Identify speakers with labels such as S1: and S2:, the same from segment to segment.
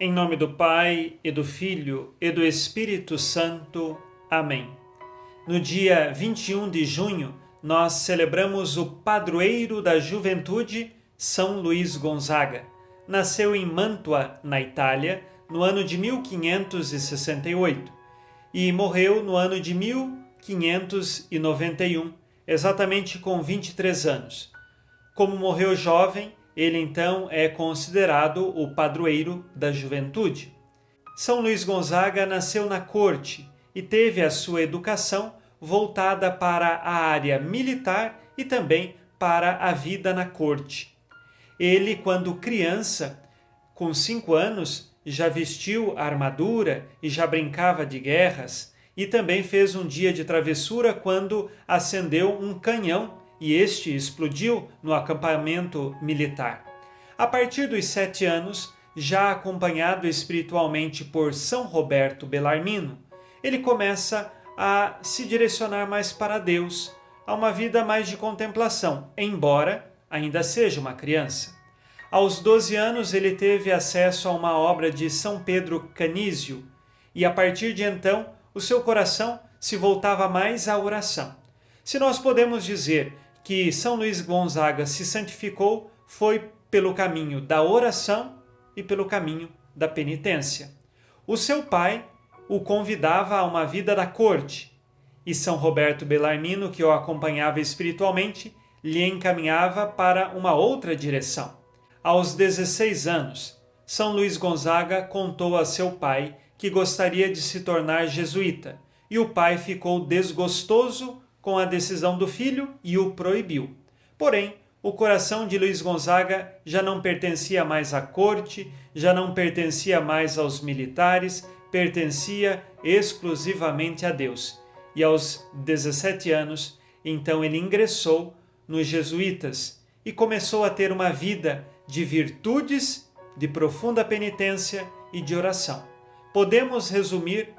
S1: Em nome do Pai, e do Filho, e do Espírito Santo. Amém. No dia 21 de junho, nós celebramos o padroeiro da juventude, São Luís Gonzaga. Nasceu em Mantua, na Itália, no ano de 1568 e morreu no ano de 1591, exatamente com 23 anos. Como morreu jovem, ele então é considerado o padroeiro da juventude. São Luís Gonzaga nasceu na corte e teve a sua educação voltada para a área militar e também para a vida na corte. Ele, quando criança, com cinco anos, já vestiu armadura e já brincava de guerras, e também fez um dia de travessura quando acendeu um canhão e este explodiu no acampamento militar. A partir dos sete anos, já acompanhado espiritualmente por São Roberto Bellarmino, ele começa a se direcionar mais para Deus, a uma vida mais de contemplação, embora ainda seja uma criança. Aos 12 anos, ele teve acesso a uma obra de São Pedro Canísio, e a partir de então, o seu coração se voltava mais à oração. Se nós podemos dizer que São Luís Gonzaga se santificou foi pelo caminho da oração e pelo caminho da penitência. O seu pai o convidava a uma vida da corte, e São Roberto Bellarmino, que o acompanhava espiritualmente, lhe encaminhava para uma outra direção. Aos 16 anos, São Luís Gonzaga contou a seu pai que gostaria de se tornar jesuíta, e o pai ficou desgostoso com a decisão do filho e o proibiu. Porém, o coração de Luiz Gonzaga já não pertencia mais à corte, já não pertencia mais aos militares, pertencia exclusivamente a Deus. E aos 17 anos, então ele ingressou nos jesuítas e começou a ter uma vida de virtudes, de profunda penitência e de oração. Podemos resumir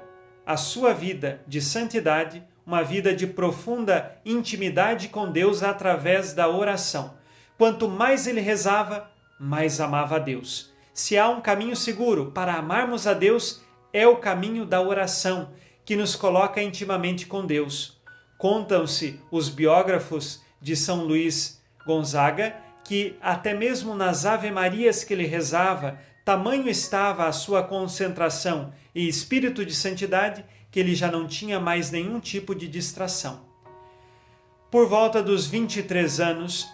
S1: a sua vida de santidade uma vida de profunda intimidade com Deus através da oração. Quanto mais ele rezava, mais amava a Deus. Se há um caminho seguro para amarmos a Deus, é o caminho da oração, que nos coloca intimamente com Deus. Contam-se os biógrafos de São Luís Gonzaga que, até mesmo nas Ave-Marias que ele rezava, tamanho estava a sua concentração e espírito de santidade que ele já não tinha mais nenhum tipo de distração. Por volta dos 23 anos,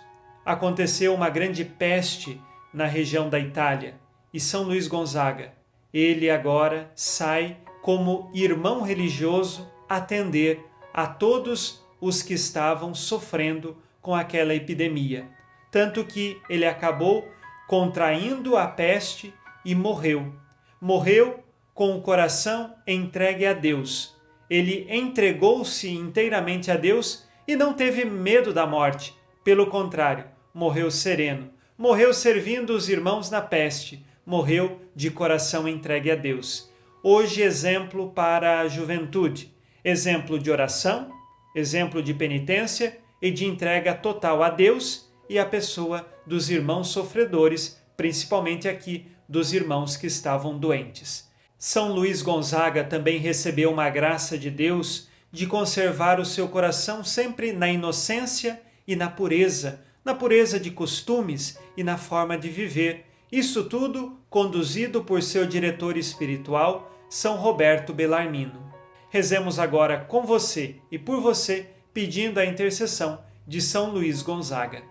S1: aconteceu uma grande peste na região da Itália e São Luís Gonzaga, ele agora sai como irmão religioso atender a todos os que estavam sofrendo com aquela epidemia. Tanto que ele acabou contraindo a peste e morreu. Morreu com o coração entregue a Deus. Ele entregou-se inteiramente a Deus e não teve medo da morte. Pelo contrário, morreu sereno. Morreu servindo os irmãos na peste. Morreu de coração entregue a Deus. Hoje, exemplo para a juventude. Exemplo de oração, exemplo de penitência e de entrega total a Deus e à pessoa dos irmãos sofredores, principalmente aqui dos irmãos que estavam doentes. São Luís Gonzaga também recebeu uma graça de Deus de conservar o seu coração sempre na inocência e na pureza, na pureza de costumes e na forma de viver. Isso tudo conduzido por seu diretor espiritual, São Roberto Bellarmino. Rezemos agora com você e por você, pedindo a intercessão de São Luís Gonzaga.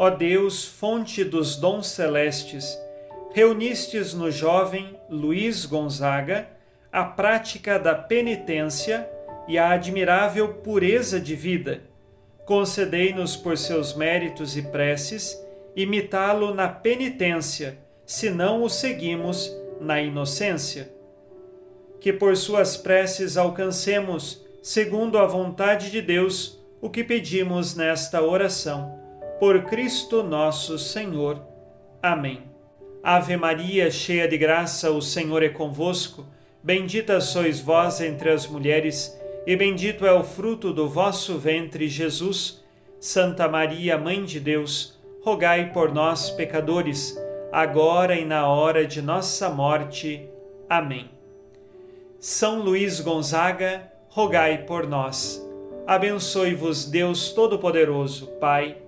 S1: Ó Deus, fonte dos dons celestes, reunistes no jovem Luiz Gonzaga a prática da penitência e a admirável pureza de vida. Concedei-nos por seus méritos e preces imitá-lo na penitência, se não o seguimos na inocência. Que por suas preces alcancemos, segundo a vontade de Deus, o que pedimos nesta oração por Cristo nosso Senhor. Amém. Ave Maria, cheia de graça, o Senhor é convosco. Bendita sois vós entre as mulheres, e bendito é o fruto do vosso ventre, Jesus. Santa Maria, Mãe de Deus, rogai por nós, pecadores, agora e na hora de nossa morte. Amém. São Luís Gonzaga, rogai por nós. Abençoe-vos Deus Todo-Poderoso, Pai